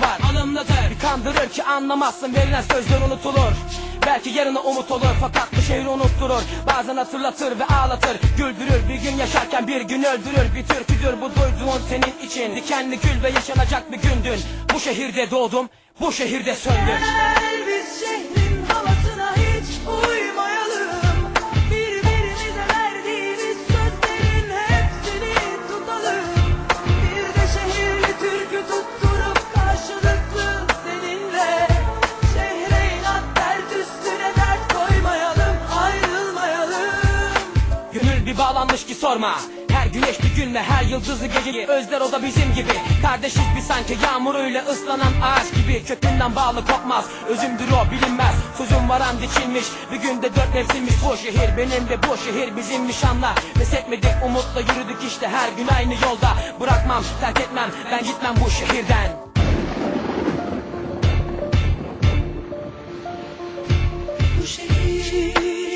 Var. Alımlıdır Bir kandırır ki anlamazsın. Verilen sözler unutulur. Belki yarına umut olur. Fakat bu şehri unutturur. Bazen hatırlatır ve ağlatır. Güldürür. Bir gün yaşarken bir gün öldürür. Bir türküdür. Bu duyduğun senin için Dikenli gül ve yaşanacak bir gündün. Bu şehirde doğdum. Bu şehirde söndüm. Gel biz şehrin Bağlanmış ki sorma. Her güneş bir günle her yıldızı geceyi Özler o da bizim gibi. Kardeşiz bir sanki yağmuruyla ıslanan ağaç gibi. Kökünden bağlı kopmaz Özümdür o bilinmez. Sözüm varan diçilmiş Bir günde dört mevsimmiş. Bu şehir Benim de bu şehir bizimmiş anla. Pes etmedik umutla yürüdük işte her gün aynı yolda. Bırakmam terk etmem ben gitmem bu şehirden. Bu şehir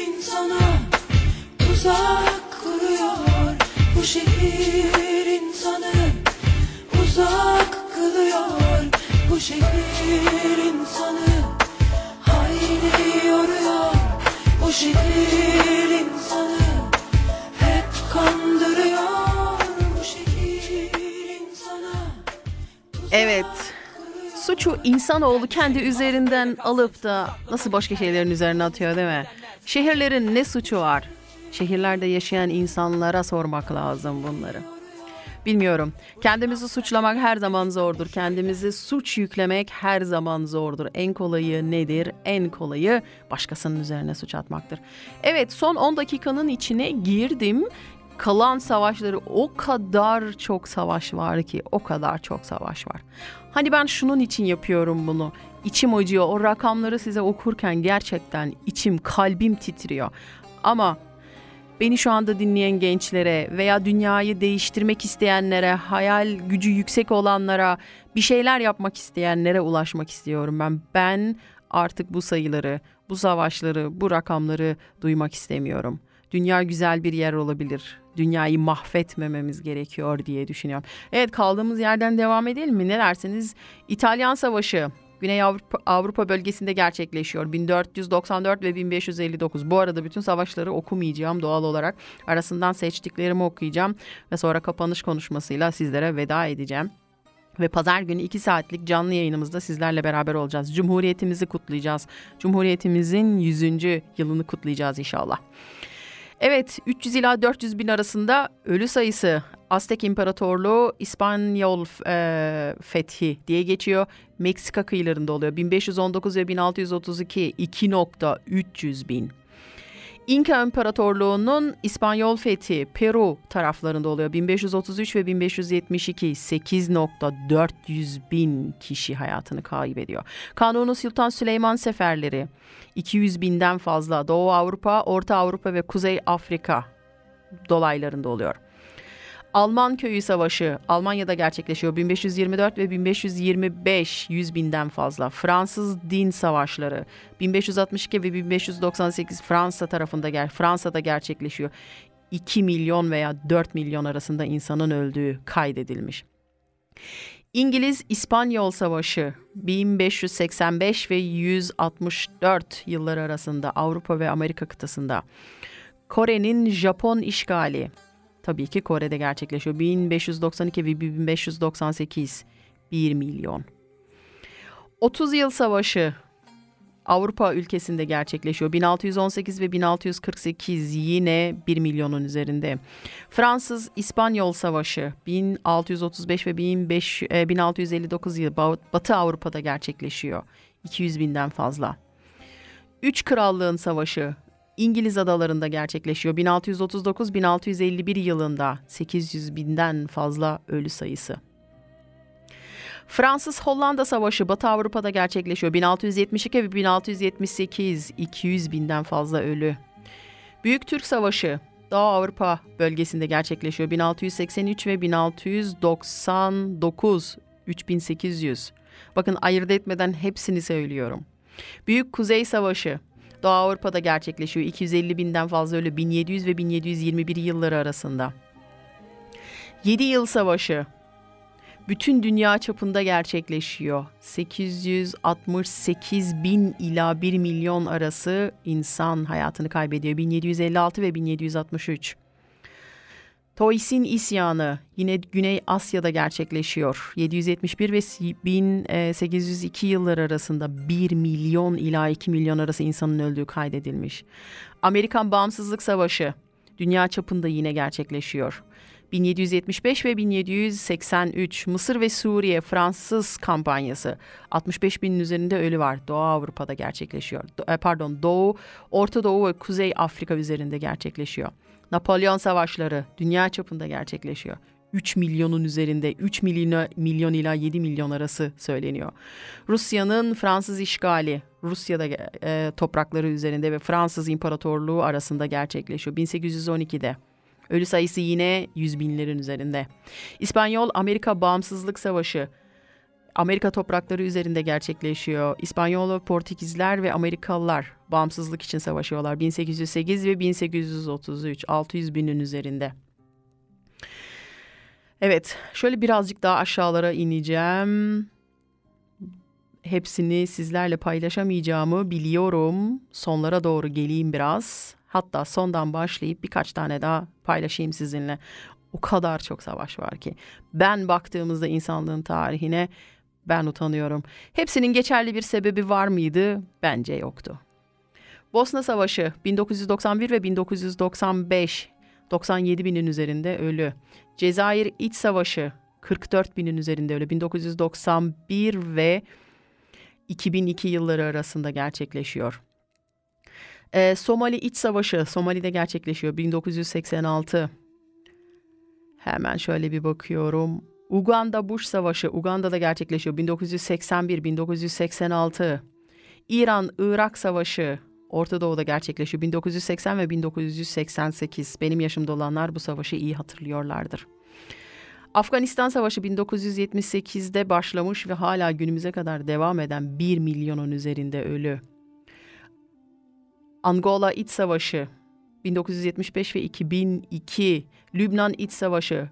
insana tuzak şehir insanı uzak kılıyor Bu şehir insanı hayli yoruyor Bu şehir insanı hep kandırıyor Bu şehir insana Evet. Suçu insanoğlu kendi üzerinden alıp da nasıl başka şeylerin üzerine atıyor değil mi? Şehirlerin ne suçu var? Şehirlerde yaşayan insanlara sormak lazım bunları. Bilmiyorum. Kendimizi suçlamak her zaman zordur. Kendimizi suç yüklemek her zaman zordur. En kolayı nedir? En kolayı başkasının üzerine suç atmaktır. Evet son 10 dakikanın içine girdim. kalan savaşları o kadar çok savaş var ki o kadar çok savaş var. Hani ben şunun için yapıyorum bunu. İçim acıyor. O rakamları size okurken gerçekten içim, kalbim titriyor. Ama beni şu anda dinleyen gençlere veya dünyayı değiştirmek isteyenlere, hayal gücü yüksek olanlara, bir şeyler yapmak isteyenlere ulaşmak istiyorum ben. Ben artık bu sayıları, bu savaşları, bu rakamları duymak istemiyorum. Dünya güzel bir yer olabilir. Dünyayı mahvetmememiz gerekiyor diye düşünüyorum. Evet kaldığımız yerden devam edelim mi? Ne dersiniz? İtalyan Savaşı Güney Avrupa, Avrupa bölgesinde gerçekleşiyor. 1494 ve 1559. Bu arada bütün savaşları okumayacağım doğal olarak. Arasından seçtiklerimi okuyacağım ve sonra kapanış konuşmasıyla sizlere veda edeceğim. Ve pazar günü 2 saatlik canlı yayınımızda sizlerle beraber olacağız. Cumhuriyetimizi kutlayacağız. Cumhuriyetimizin 100. yılını kutlayacağız inşallah. Evet 300 ila 400 bin arasında ölü sayısı Aztek İmparatorluğu İspanyol e, fethi diye geçiyor. Meksika kıyılarında oluyor. 1519 ve 1632 2.300 bin. İnka İmparatorluğu'nun İspanyol fethi Peru taraflarında oluyor. 1533 ve 1572 8.400 bin kişi hayatını kaybediyor. Kanuni Sultan Süleyman seferleri 200 binden fazla Doğu Avrupa, Orta Avrupa ve Kuzey Afrika dolaylarında oluyor. Alman Köyü Savaşı Almanya'da gerçekleşiyor 1524 ve 1525 100 binden fazla. Fransız Din Savaşları 1562 ve 1598 Fransa tarafında Fransa'da gerçekleşiyor. 2 milyon veya 4 milyon arasında insanın öldüğü kaydedilmiş. İngiliz-İspanyol Savaşı 1585 ve 164 yılları arasında Avrupa ve Amerika kıtasında. Kore'nin Japon işgali tabii ki Kore'de gerçekleşiyor. 1592 ve 1598 1 milyon. 30 yıl savaşı Avrupa ülkesinde gerçekleşiyor. 1618 ve 1648 yine 1 milyonun üzerinde. Fransız-İspanyol Savaşı 1635 ve 15, e, 1659 yıl Batı Avrupa'da gerçekleşiyor. 200 binden fazla. Üç Krallığın Savaşı İngiliz adalarında gerçekleşiyor. 1639-1651 yılında 800 binden fazla ölü sayısı. Fransız-Hollanda Savaşı Batı Avrupa'da gerçekleşiyor. 1672 ve 1678 200 binden fazla ölü. Büyük Türk Savaşı Doğu Avrupa bölgesinde gerçekleşiyor. 1683 ve 1699 3800. Bakın ayırt etmeden hepsini söylüyorum. Büyük Kuzey Savaşı Doğu Avrupa'da gerçekleşiyor. 250 binden fazla ölü 1700 ve 1721 yılları arasında. 7 Yıl Savaşı bütün dünya çapında gerçekleşiyor. 868 bin ila 1 milyon arası insan hayatını kaybediyor. 1756 ve 1763. Toisin isyanı yine Güney Asya'da gerçekleşiyor. 771 ve 1802 yıllar arasında 1 milyon ila 2 milyon arası insanın öldüğü kaydedilmiş. Amerikan Bağımsızlık Savaşı dünya çapında yine gerçekleşiyor. 1775 ve 1783 Mısır ve Suriye Fransız kampanyası 65 binin üzerinde ölü var. Doğu Avrupa'da gerçekleşiyor. Do- pardon Doğu, Orta Doğu ve Kuzey Afrika üzerinde gerçekleşiyor. Napolyon savaşları dünya çapında gerçekleşiyor. 3 milyonun üzerinde 3 milyon, ila 7 milyon arası söyleniyor. Rusya'nın Fransız işgali Rusya'da e, toprakları üzerinde ve Fransız İmparatorluğu arasında gerçekleşiyor 1812'de. Ölü sayısı yine yüz binlerin üzerinde. İspanyol-Amerika Bağımsızlık Savaşı Amerika toprakları üzerinde gerçekleşiyor. İspanyol, Portekizler ve Amerikalılar bağımsızlık için savaşıyorlar. 1808 ve 1833 600 binin üzerinde. Evet, şöyle birazcık daha aşağılara ineceğim. Hepsini sizlerle paylaşamayacağımı biliyorum. Sonlara doğru geleyim biraz. Hatta sondan başlayıp birkaç tane daha paylaşayım sizinle. O kadar çok savaş var ki. Ben baktığımızda insanlığın tarihine ben utanıyorum. Hepsinin geçerli bir sebebi var mıydı? Bence yoktu. Bosna Savaşı 1991 ve 1995 97 binin üzerinde ölü. Cezayir İç Savaşı 44 binin üzerinde ölü. 1991 ve 2002 yılları arasında gerçekleşiyor. Ee, Somali İç Savaşı Somali'de gerçekleşiyor 1986. Hemen şöyle bir bakıyorum. Uganda Bush Savaşı Uganda'da gerçekleşiyor 1981-1986. İran-Irak Savaşı Orta Doğu'da gerçekleşiyor 1980 ve 1988. Benim yaşımda olanlar bu savaşı iyi hatırlıyorlardır. Afganistan Savaşı 1978'de başlamış ve hala günümüze kadar devam eden 1 milyonun üzerinde ölü. Angola İç Savaşı 1975 ve 2002, Lübnan İç Savaşı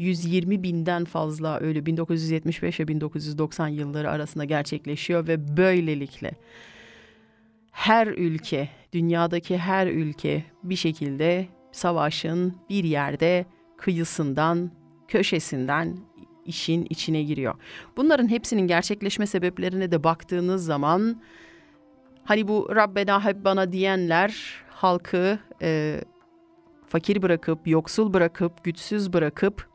120 binden fazla ölü 1975 ve 1990 yılları arasında gerçekleşiyor ve böylelikle her ülke, dünyadaki her ülke bir şekilde savaşın bir yerde kıyısından, köşesinden işin içine giriyor. Bunların hepsinin gerçekleşme sebeplerine de baktığınız zaman hani bu Rabbena hep bana diyenler halkı e, fakir bırakıp, yoksul bırakıp, güçsüz bırakıp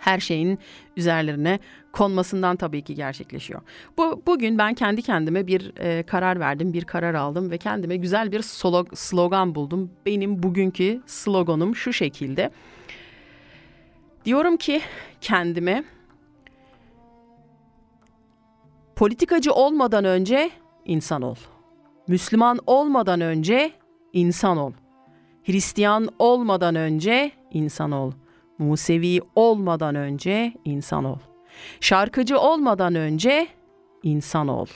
her şeyin üzerlerine konmasından tabii ki gerçekleşiyor. Bu bugün ben kendi kendime bir e, karar verdim, bir karar aldım ve kendime güzel bir slog, slogan buldum. Benim bugünkü sloganım şu şekilde. Diyorum ki kendime politikacı olmadan önce insan ol. Müslüman olmadan önce insan ol. Hristiyan olmadan önce insan ol. Musevi olmadan önce insan ol. Şarkıcı olmadan önce insan ol.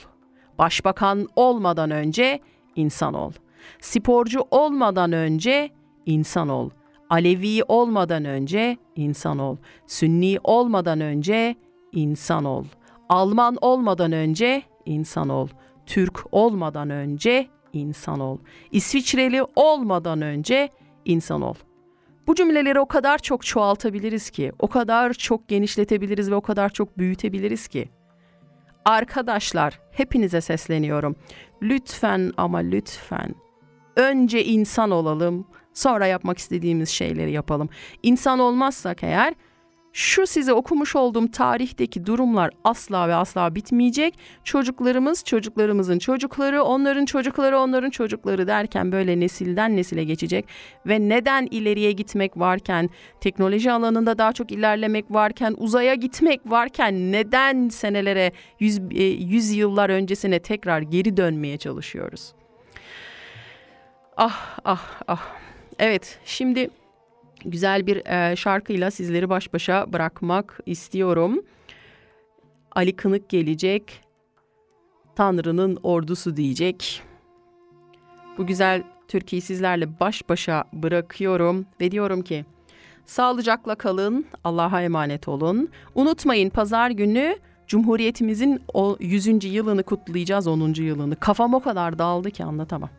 Başbakan olmadan önce insan ol. Sporcu olmadan önce insan ol. Alevi olmadan önce insan ol. Sünni olmadan önce insan ol. Alman olmadan önce insan ol. Türk olmadan önce insan ol. İsviçreli olmadan önce insan ol. Bu cümleleri o kadar çok çoğaltabiliriz ki, o kadar çok genişletebiliriz ve o kadar çok büyütebiliriz ki. Arkadaşlar, hepinize sesleniyorum. Lütfen ama lütfen önce insan olalım, sonra yapmak istediğimiz şeyleri yapalım. İnsan olmazsak eğer şu size okumuş olduğum tarihteki durumlar asla ve asla bitmeyecek. Çocuklarımız, çocuklarımızın çocukları, onların çocukları, onların çocukları derken böyle nesilden nesile geçecek ve neden ileriye gitmek varken, teknoloji alanında daha çok ilerlemek varken, uzaya gitmek varken neden senelere, yüz, e, yüz yıllar öncesine tekrar geri dönmeye çalışıyoruz? Ah ah ah. Evet, şimdi güzel bir e, şarkıyla sizleri baş başa bırakmak istiyorum. Ali Kınık gelecek. Tanrı'nın ordusu diyecek. Bu güzel türküyü sizlerle baş başa bırakıyorum ve diyorum ki sağlıcakla kalın, Allah'a emanet olun. Unutmayın pazar günü Cumhuriyetimizin o 100. yılını kutlayacağız 10. yılını. Kafam o kadar dağıldı ki anlatamam.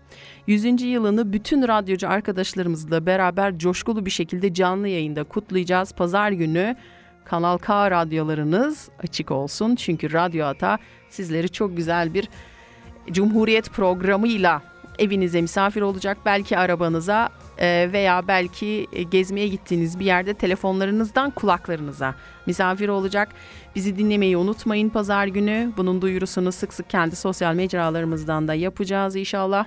100. yılını bütün radyocu arkadaşlarımızla beraber coşkulu bir şekilde canlı yayında kutlayacağız. Pazar günü Kanal K radyolarınız açık olsun. Çünkü Radyo Ata sizleri çok güzel bir Cumhuriyet programıyla evinize misafir olacak. Belki arabanıza veya belki e, gezmeye gittiğiniz bir yerde telefonlarınızdan kulaklarınıza misafir olacak. Bizi dinlemeyi unutmayın pazar günü. Bunun duyurusunu sık sık kendi sosyal mecralarımızdan da yapacağız inşallah.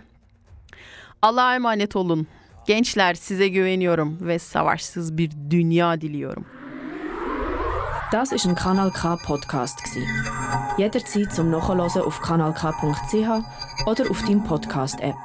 Allah'a emanet olun. Gençler size güveniyorum ve savaşsız bir dünya diliyorum. Das ist ein Kanal K Podcast gsi. Jederzeit zum Nachhören auf kanalk.ch oder auf deinem Podcast App.